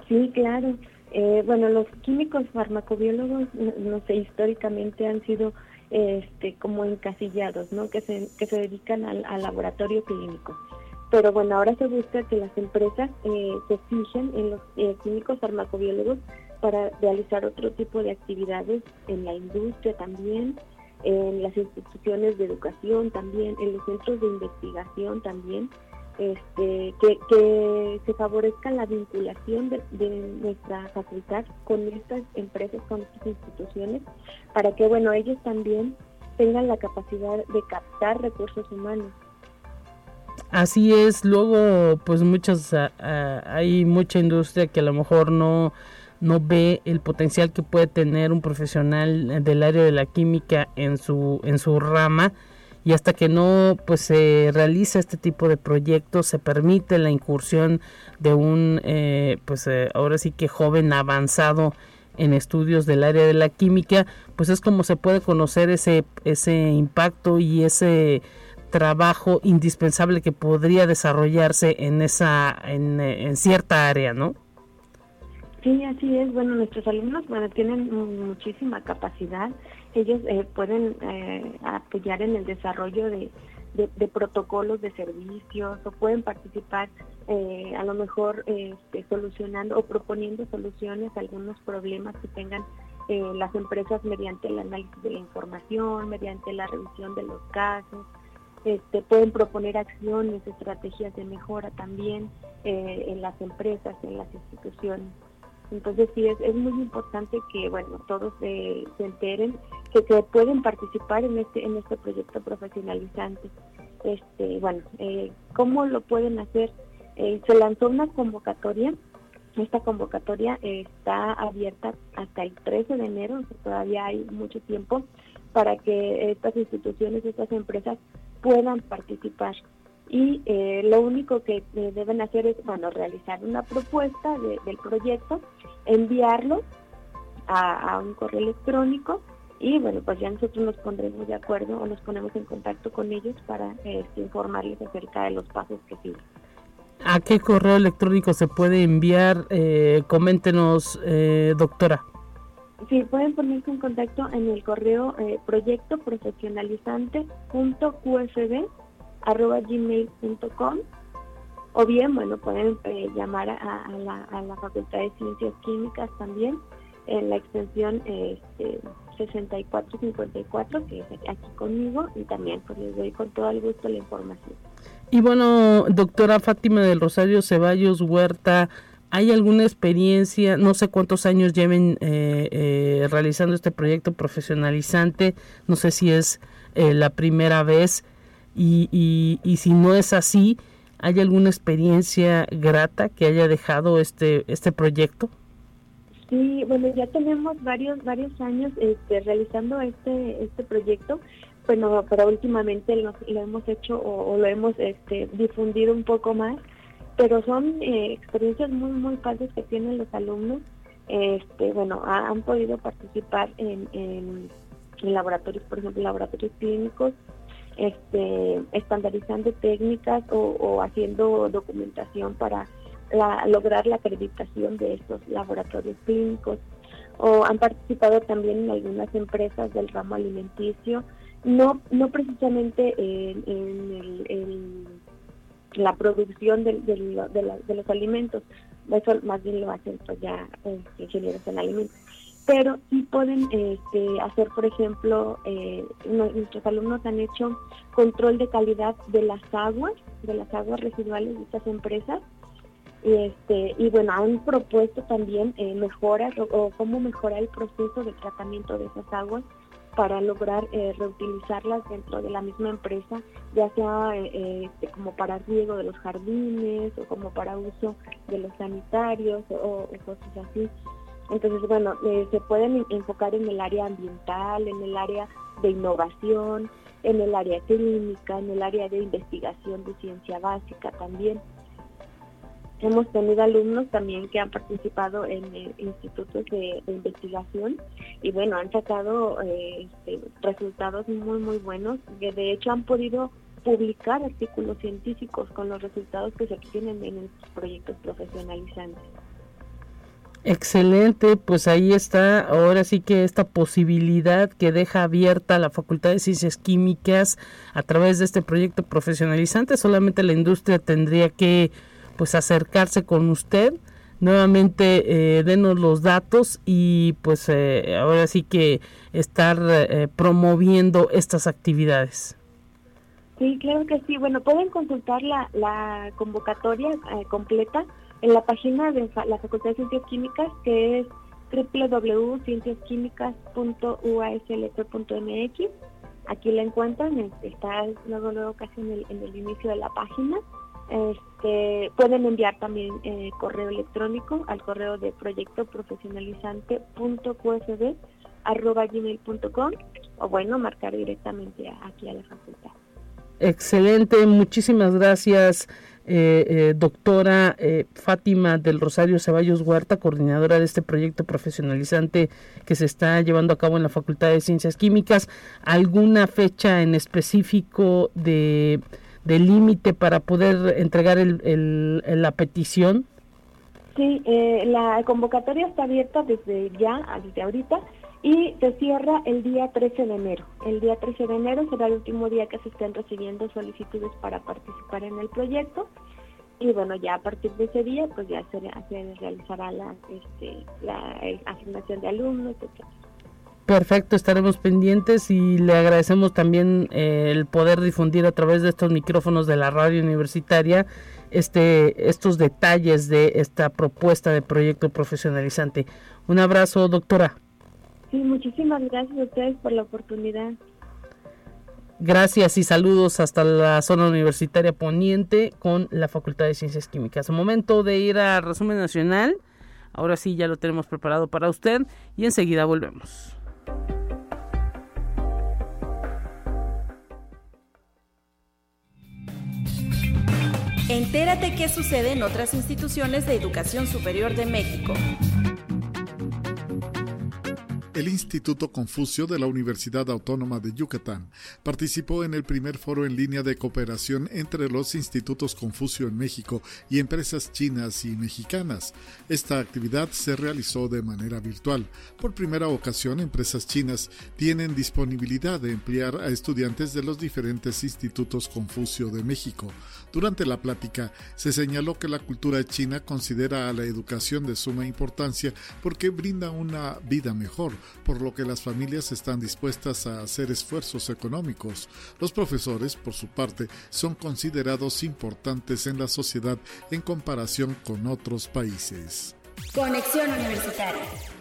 Sí, claro. Eh, bueno, los químicos farmacobiólogos, no sé, históricamente han sido este, como encasillados, ¿no? Que se, que se dedican al, laboratorio clínico. Pero bueno, ahora se busca que las empresas eh, se fijen en los eh, químicos farmacobiólogos para realizar otro tipo de actividades en la industria también, en las instituciones de educación también, en los centros de investigación también, este, que, se favorezca la vinculación de, nuestra facultad con estas empresas, con estas instituciones, para que bueno ellos también tengan la capacidad de captar recursos humanos. Así es, luego pues muchas hay mucha industria que a lo mejor no no ve el potencial que puede tener un profesional del área de la química en su en su rama y hasta que no pues se realiza este tipo de proyectos se permite la incursión de un eh, pues eh, ahora sí que joven avanzado en estudios del área de la química pues es como se puede conocer ese ese impacto y ese trabajo indispensable que podría desarrollarse en esa en, cierta área, ¿no? Sí, así es. Bueno, nuestros alumnos bueno tienen muchísima capacidad. Ellos eh, pueden eh, apoyar en el desarrollo de, protocolos de servicios o pueden participar eh, a lo mejor este, solucionando o proponiendo soluciones a algunos problemas que tengan las empresas mediante el análisis de la información, mediante la revisión de los casos, este, pueden proponer acciones, estrategias de mejora también en las empresas, en las instituciones. Entonces sí, es, es muy importante que bueno todos se enteren que, que, pueden participar en este en este proyecto profesionalizante. Este, bueno, eh, ¿cómo lo pueden hacer? Eh, se lanzó una convocatoria. Esta convocatoria está abierta hasta el 13 de enero, todavía hay mucho tiempo para que estas instituciones, estas empresas puedan participar. Y eh, lo único que eh, deben hacer es, bueno, realizar una propuesta del proyecto, enviarlo a, un correo electrónico y bueno, pues ya nosotros nos pondremos de acuerdo o nos ponemos en contacto con ellos para este, informarles acerca de los pasos que siguen. ¿A qué correo electrónico se puede enviar? Eh, coméntenos, doctora. Sí, pueden ponerse en contacto en el correo eh, proyecto gmail.com o bien, bueno, pueden eh, llamar a, la, a, la, Facultad de Ciencias Químicas también en la extensión este, 6454, que es aquí conmigo, y también pues les doy con todo el gusto la información. Y bueno, doctora Fátima del Rosario Ceballos Huerta, ¿Hay alguna experiencia, no sé cuántos años lleven eh, eh, realizando este proyecto profesionalizante, no sé si es eh, la primera vez y, y, si no es así, ¿hay alguna experiencia grata que haya dejado este, este proyecto? Sí, bueno, ya tenemos varios varios años este, realizando este este proyecto, bueno, pero últimamente lo, hemos hecho o, lo hemos este, difundido un poco más pero son eh, experiencias muy, muy padres que tienen los alumnos. Este, bueno, han podido participar en, en, laboratorios, por ejemplo, laboratorios clínicos, este, estandarizando técnicas o, haciendo documentación para lograr la acreditación de estos laboratorios clínicos. O han participado también en algunas empresas del ramo alimenticio, no, no precisamente en, en el la producción de, los alimentos. Eso más bien lo hacen pues ya eh, ingenieros en alimentos. Pero sí pueden este, hacer, por ejemplo, eh, nuestros alumnos han hecho control de calidad de las aguas, de las aguas residuales de estas empresas. Y, este, bueno, han propuesto también eh, mejoras o cómo mejorar el proceso de tratamiento de esas aguas para lograr eh, reutilizarlas dentro de la misma empresa, ya sea eh, este, como para riego de los jardines o como para uso de los sanitarios o, cosas así. Entonces, bueno, se pueden enfocar en el área ambiental, en el área de innovación, en el área clínica, en el área de investigación de ciencia básica también. Hemos tenido alumnos también que han participado en eh, institutos de, investigación y bueno, han sacado eh, este, resultados muy, muy buenos. Que de hecho han podido publicar artículos científicos con los resultados que se obtienen en estos proyectos profesionalizantes. Excelente, pues ahí está ahora sí que esta posibilidad que deja abierta la Facultad de Ciencias Químicas a través de este proyecto profesionalizante, solamente la industria tendría que pues acercarse con usted nuevamente eh, denos los datos y pues eh, ahora sí que estar eh, promoviendo estas actividades. Sí, claro que sí. Bueno, pueden consultar la, la convocatoria eh, completa en la página de la Facultad de Ciencias Químicas que es www.cienciasquímicas.uaslt.mx aquí la encuentran, este, está luego, luego casi en el, en el inicio de la página. Este, pueden enviar también eh, correo electrónico al correo de proyecto gmail.com o bueno, marcar directamente aquí a la facultad. Excelente, muchísimas gracias. Eh, eh, doctora eh, Fátima del Rosario Ceballos Huerta, coordinadora de este proyecto profesionalizante que se está llevando a cabo en la Facultad de Ciencias Químicas. ¿Alguna fecha en específico de, límite para poder entregar el, la petición? Sí, la convocatoria está abierta desde ya, desde ahorita y se cierra el día 13 de enero. El día 13 de enero será el último día que se estén recibiendo solicitudes para participar en el proyecto y bueno, ya a partir de ese día pues ya se, realizará la, este, la asignación de alumnos, etc. Perfecto, estaremos pendientes y le agradecemos también eh, el poder difundir a través de estos micrófonos de la radio universitaria este, estos detalles de esta propuesta de proyecto profesionalizante. Un abrazo, doctora. Sí, muchísimas gracias a ustedes por la oportunidad. Gracias y saludos hasta la zona universitaria poniente con la Facultad de Ciencias Químicas. Momento de ir a resumen nacional. Ahora sí ya lo tenemos preparado para usted y enseguida volvemos. Entérate qué sucede en otras instituciones de educación superior de México el Instituto Confucio de la Universidad Autónoma de Yucatán participó en el primer foro en línea de cooperación entre los institutos Confucio en México y empresas chinas y mexicanas. Esta actividad se realizó de manera virtual. Por primera ocasión, empresas chinas tienen disponibilidad de emplear a estudiantes de los diferentes institutos Confucio de México. Durante la plática se señaló que la cultura china considera a la educación de suma importancia porque brinda una vida mejor, por lo que las familias están dispuestas a hacer esfuerzos económicos. Los profesores, por su parte, son considerados importantes en la sociedad en comparación con otros países. Conexión Universitaria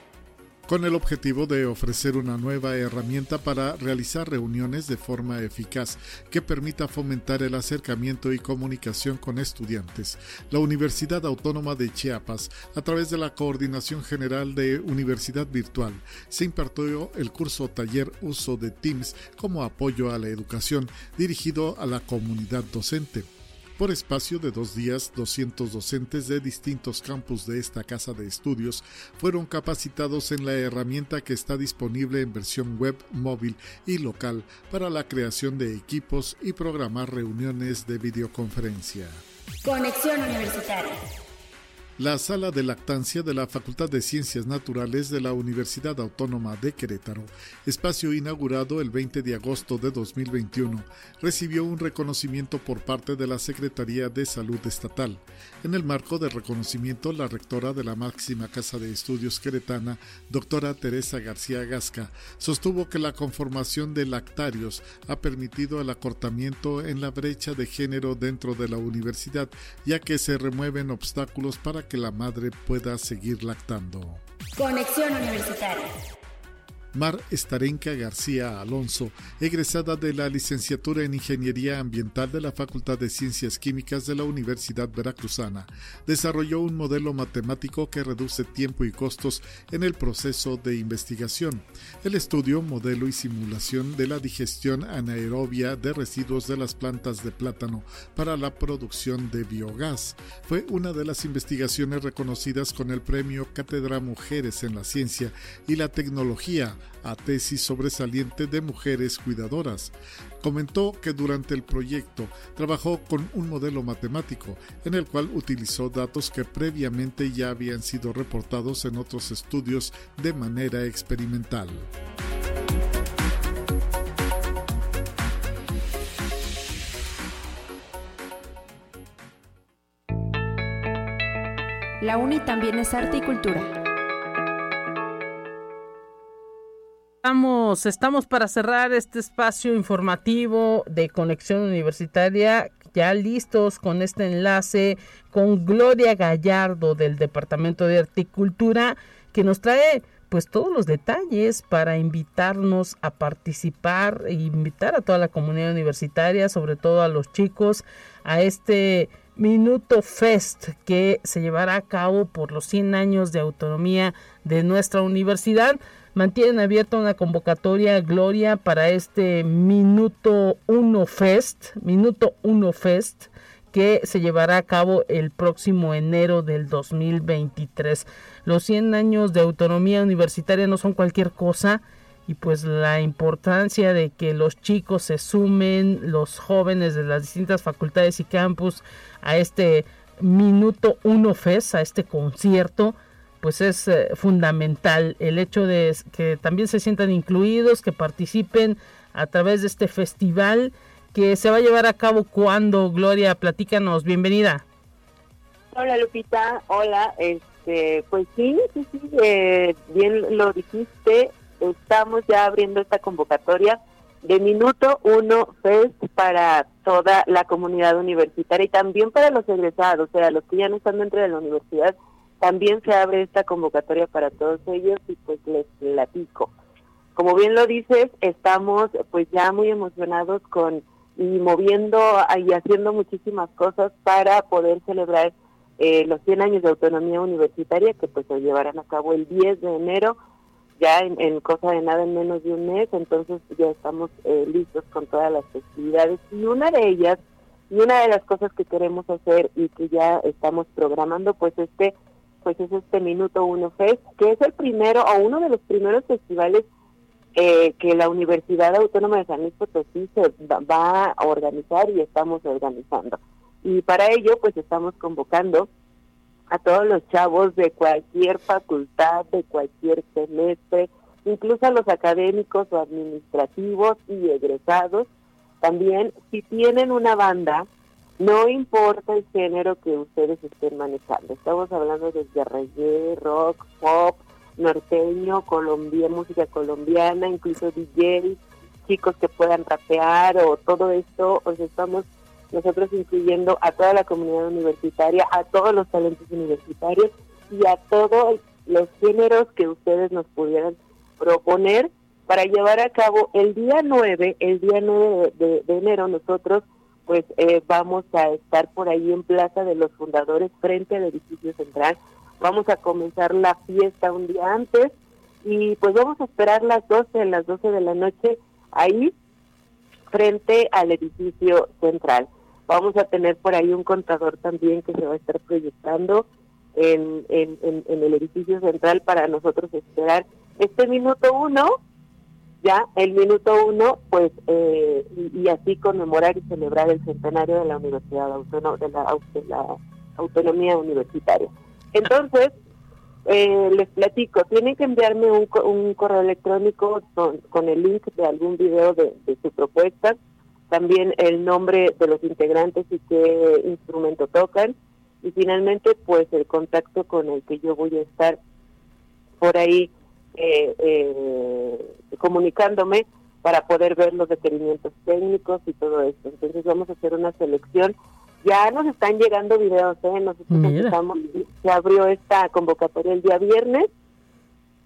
con el objetivo de ofrecer una nueva herramienta para realizar reuniones de forma eficaz que permita fomentar el acercamiento y comunicación con estudiantes. La Universidad Autónoma de Chiapas, a través de la Coordinación General de Universidad Virtual, se impartió el curso taller Uso de Teams como apoyo a la educación dirigido a la comunidad docente. Por espacio de dos días, 200 docentes de distintos campus de esta casa de estudios fueron capacitados en la herramienta que está disponible en versión web, móvil y local para la creación de equipos y programar reuniones de videoconferencia. Conexión Universitaria la sala de lactancia de la Facultad de Ciencias Naturales de la Universidad Autónoma de Querétaro, espacio inaugurado el 20 de agosto de 2021, recibió un reconocimiento por parte de la Secretaría de Salud Estatal. En el marco del reconocimiento, la rectora de la máxima casa de estudios queretana, doctora Teresa García Gasca, sostuvo que la conformación de lactarios ha permitido el acortamiento en la brecha de género dentro de la universidad, ya que se remueven obstáculos para que la madre pueda seguir lactando. Conexión Universitaria. Mar Estarenca García Alonso, egresada de la licenciatura en Ingeniería Ambiental de la Facultad de Ciencias Químicas de la Universidad Veracruzana, desarrolló un modelo matemático que reduce tiempo y costos en el proceso de investigación. El estudio, modelo y simulación de la digestión anaerobia de residuos de las plantas de plátano para la producción de biogás. Fue una de las investigaciones reconocidas con el premio Cátedra Mujeres en la Ciencia y la Tecnología a tesis sobresaliente de mujeres cuidadoras. Comentó que durante el proyecto trabajó con un modelo matemático en el cual utilizó datos que previamente ya habían sido reportados en otros estudios de manera experimental. La UNI también es arte y cultura. Estamos, estamos para cerrar este espacio informativo de conexión universitaria, ya listos con este enlace con Gloria Gallardo del Departamento de Articultura, que nos trae pues todos los detalles para invitarnos a participar e invitar a toda la comunidad universitaria, sobre todo a los chicos, a este Minuto Fest que se llevará a cabo por los 100 años de autonomía de nuestra universidad. Mantienen abierta una convocatoria Gloria para este Minuto 1 Fest, Minuto 1 Fest que se llevará a cabo el próximo enero del 2023. Los 100 años de autonomía universitaria no son cualquier cosa y pues la importancia de que los chicos se sumen, los jóvenes de las distintas facultades y campus a este Minuto Uno Fest, a este concierto, pues es eh, fundamental el hecho de que también se sientan incluidos, que participen a través de este festival que se va a llevar a cabo cuando, Gloria, platícanos, bienvenida. Hola Lupita, hola, este, pues sí, sí, sí, eh, bien lo dijiste, estamos ya abriendo esta convocatoria de Minuto Uno Fest para toda la comunidad universitaria y también para los egresados, o sea, los que ya no están dentro de la universidad, también se abre esta convocatoria para todos ellos y pues les platico. Como bien lo dices, estamos pues ya muy emocionados con y moviendo y haciendo muchísimas cosas para poder celebrar eh, los 100 años de autonomía universitaria que pues se llevarán a cabo el 10 de enero ya en, cosa de nada en menos de un mes, entonces ya estamos eh, listos con todas las festividades y una de ellas y una de las cosas que queremos hacer y que ya estamos programando pues este pues es este Minuto Uno Fest, que es el primero o uno de los primeros festivales eh, que la Universidad Autónoma de San Luis Potosí se va a organizar y estamos organizando. Y para ello pues estamos convocando a todos los chavos de cualquier facultad, de cualquier semestre, incluso a los académicos o administrativos y egresados. También, si tienen una banda, no importa el género que ustedes estén manejando. Estamos hablando desde reggae, rock, pop, norteño, colombia, música colombiana, incluso DJs, chicos que puedan rapear o todo esto. Os estamos nosotros incluyendo a toda la comunidad universitaria, a todos los talentos universitarios y a todos los géneros que ustedes nos pudieran proponer para llevar a cabo el día 9, el día 9 de, enero nosotros pues eh, vamos a estar por ahí en Plaza de los Fundadores frente al edificio central. Vamos a comenzar la fiesta un día antes y pues vamos a esperar las 12, las 12 de la noche ahí frente al edificio central. Vamos a tener por ahí un contador también que se va a estar proyectando en, en, en, el edificio central para nosotros esperar este minuto uno, ya el minuto uno, pues, eh, y, así conmemorar y celebrar el centenario de la Universidad Autónoma, de la, Autonomía Universitaria. Entonces, eh, les platico, tienen que enviarme un, un correo electrónico con, con, el link de algún video de, de su propuesta también el nombre de los integrantes y qué instrumento tocan y finalmente pues el contacto con el que yo voy a estar por ahí eh, eh, comunicándome para poder ver los requerimientos técnicos y todo esto. Entonces vamos a hacer una selección. Ya nos están llegando videos, ¿eh? Nosotros estamos, se abrió esta convocatoria el día viernes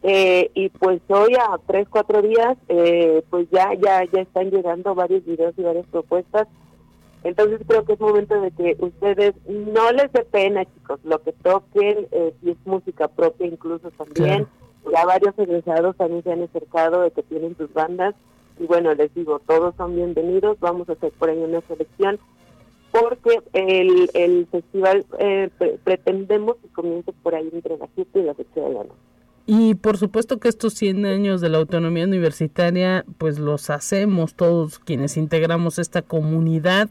eh, y pues hoy a tres, cuatro días, eh, pues ya, ya, ya están llegando varios videos y varias propuestas. Entonces creo que es momento de que ustedes no les dé pena, chicos, lo que toquen, eh, si es música propia incluso también. Ya varios egresados también se han acercado de que tienen sus bandas. Y bueno, les digo, todos son bienvenidos. Vamos a hacer por ahí una selección porque el, el festival pretendemos que comience por ahí entre las 7 y las 8 de la noche. Y por supuesto que estos 100 años de la autonomía universitaria, pues los hacemos todos quienes integramos esta comunidad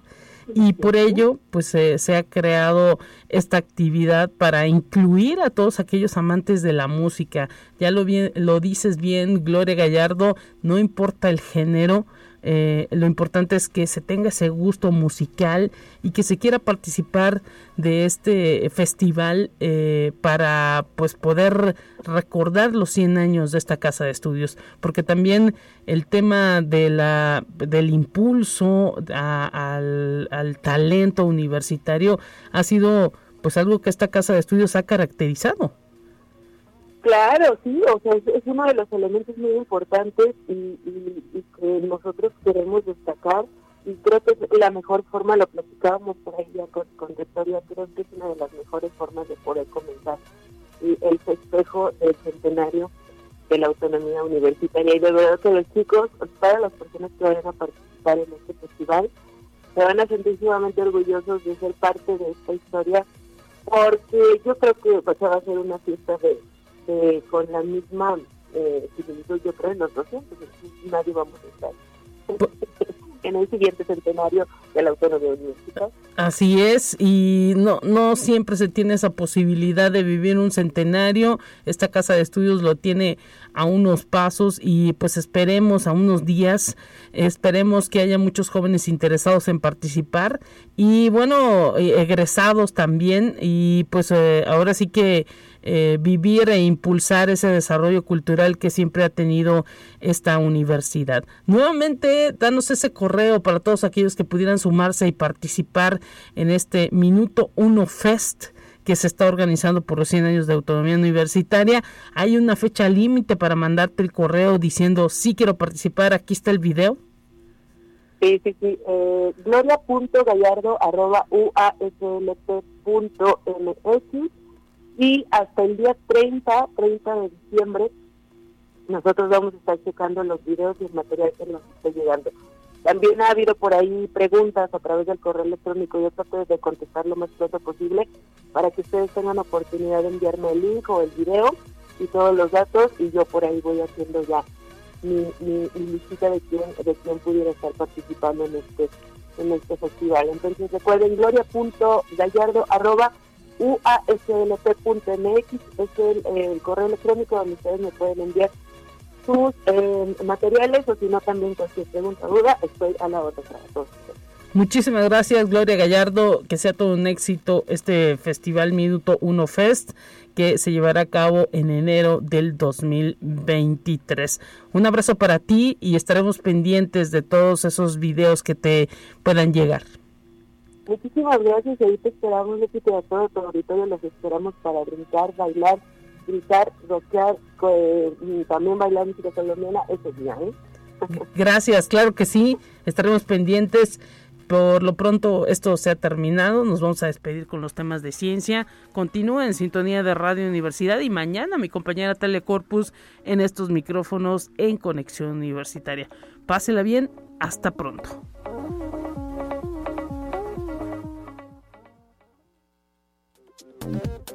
y por ello pues se ha creado esta actividad para incluir a todos aquellos amantes de la música. Ya lo, bien, lo dices bien, Gloria Gallardo, no importa el género, eh, lo importante es que se tenga ese gusto musical y que se quiera participar de este festival eh, para pues poder recordar los 100 años de esta casa de estudios. Porque también el tema de la del impulso al, al talento universitario ha sido pues algo que esta casa de estudios ha caracterizado Claro, sí, o sea, es, uno de los elementos muy importantes y, que nosotros queremos destacar y creo que es la mejor forma, lo platicábamos por ahí ya con, con creo que es una de las mejores formas de poder comenzar y el festejo del centenario de la autonomía universitaria. Y de verdad que los chicos, para las personas que vayan a participar en este festival, se van a sentir sumamente orgullosos de ser parte de esta historia, porque yo creo que va a ser una fiesta de, con la misma eh, yo creo, en los 200, nadie vamos a estar <laughs> en el siguiente centenario de la autonomía universitaria. Así es, y no, no siempre se tiene esa posibilidad de vivir un centenario. Esta casa de estudios lo tiene a unos pasos y pues esperemos a unos días, esperemos que haya muchos jóvenes interesados en participar y bueno, eh, egresados también y pues eh, ahora sí que eh, vivir e impulsar ese desarrollo cultural que siempre ha tenido esta universidad. Nuevamente, danos ese correo para todos aquellos que pudieran sumarse y participar en este Minuto Uno Fest que se está organizando por los 100 años de autonomía universitaria. Hay una fecha límite para mandarte el correo diciendo sí quiero participar, aquí está el video. Sí, sí, sí. Eh, gloria.gallardo.uaslp.mx y hasta el día 30, 30 de diciembre, nosotros vamos a estar checando los videos y el material que nos esté llegando. También ha habido por ahí preguntas a través del correo electrónico. Yo trato de contestar lo más pronto posible para que ustedes tengan oportunidad de enviarme el link o el video y todos los datos y yo por ahí voy haciendo ya mi, mi, de quién, de quién pudiera estar participando en este en este festival. Entonces recuerden gloria.gallardo.uaslp.mx es el, correo electrónico donde ustedes me pueden enviar sus eh, materiales o si no también cualquier pregunta duda, estoy a la otra para todos. Muchísimas gracias Gloria Gallardo, que sea todo un éxito este Festival Minuto Uno Fest que se llevará a cabo en enero del 2023. Un abrazo para ti y estaremos pendientes de todos esos videos que te puedan llegar. Muchísimas gracias, ahí te esperamos, Lupita, a todo tu auditorio los esperamos para brincar, bailar gritar, rockear, también bailar música colombiana ese día. ¿eh? <laughs> Gracias, claro que sí, estaremos pendientes. Por lo pronto esto se ha terminado, nos vamos a despedir con los temas de ciencia. Continúa en sintonía de Radio Universidad y mañana mi compañera Telecorpus en estos micrófonos en Conexión Universitaria. Pásela bien, hasta pronto.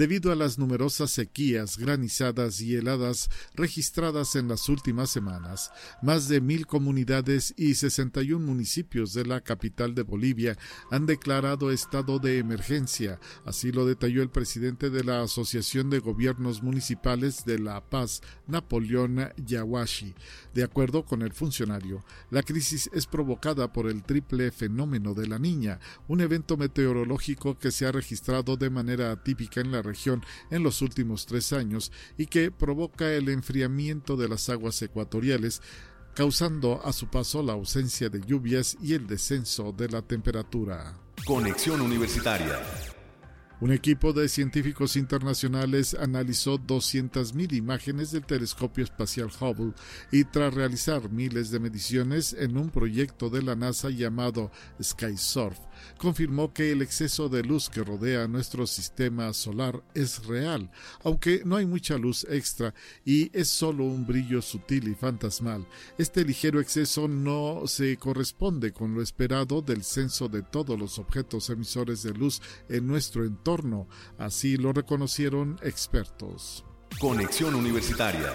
Debido a las numerosas sequías, granizadas y heladas registradas en las últimas semanas. Más de mil comunidades y 61 municipios de la capital de Bolivia han declarado estado de emergencia, así lo detalló el presidente de la Asociación de Gobiernos Municipales de La Paz, Napoleón Yawashi. De acuerdo con el funcionario, la crisis es provocada por el triple fenómeno de la niña, un evento meteorológico que se ha registrado de manera atípica en la región en los últimos tres años y que provoca el enfriamiento de las aguas ecuatoriales, causando a su paso la ausencia de lluvias y el descenso de la temperatura. Conexión Universitaria un equipo de científicos internacionales analizó 200.000 imágenes del telescopio espacial Hubble y tras realizar miles de mediciones en un proyecto de la NASA llamado SkySurf, confirmó que el exceso de luz que rodea nuestro sistema solar es real, aunque no hay mucha luz extra y es solo un brillo sutil y fantasmal. Este ligero exceso no se corresponde con lo esperado del censo de todos los objetos emisores de luz en nuestro entorno, así lo reconocieron expertos. Conexión Universitaria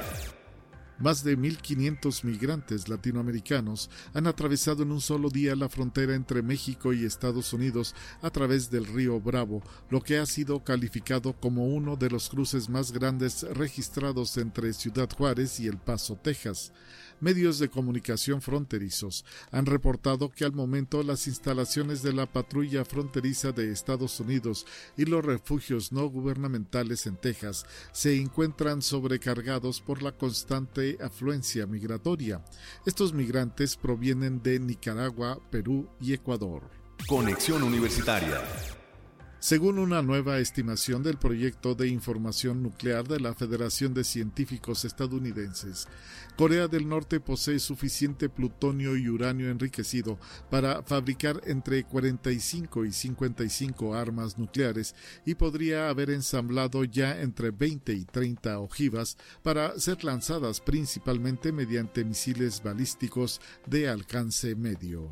más de 1.500 migrantes latinoamericanos han atravesado en un solo día la frontera entre México y Estados Unidos a través del río Bravo, lo que ha sido calificado como uno de los cruces más grandes registrados entre Ciudad Juárez y El Paso, Texas. Medios de comunicación fronterizos han reportado que al momento las instalaciones de la patrulla fronteriza de Estados Unidos y los refugios no gubernamentales en Texas se encuentran sobrecargados por la constante afluencia migratoria. Estos migrantes provienen de Nicaragua, Perú y Ecuador. Conexión Universitaria. Según una nueva estimación del proyecto de información nuclear de la Federación de Científicos Estadounidenses, Corea del Norte posee suficiente plutonio y uranio enriquecido para fabricar entre 45 y 55 armas nucleares y podría haber ensamblado ya entre 20 y 30 ojivas para ser lanzadas principalmente mediante misiles balísticos de alcance medio.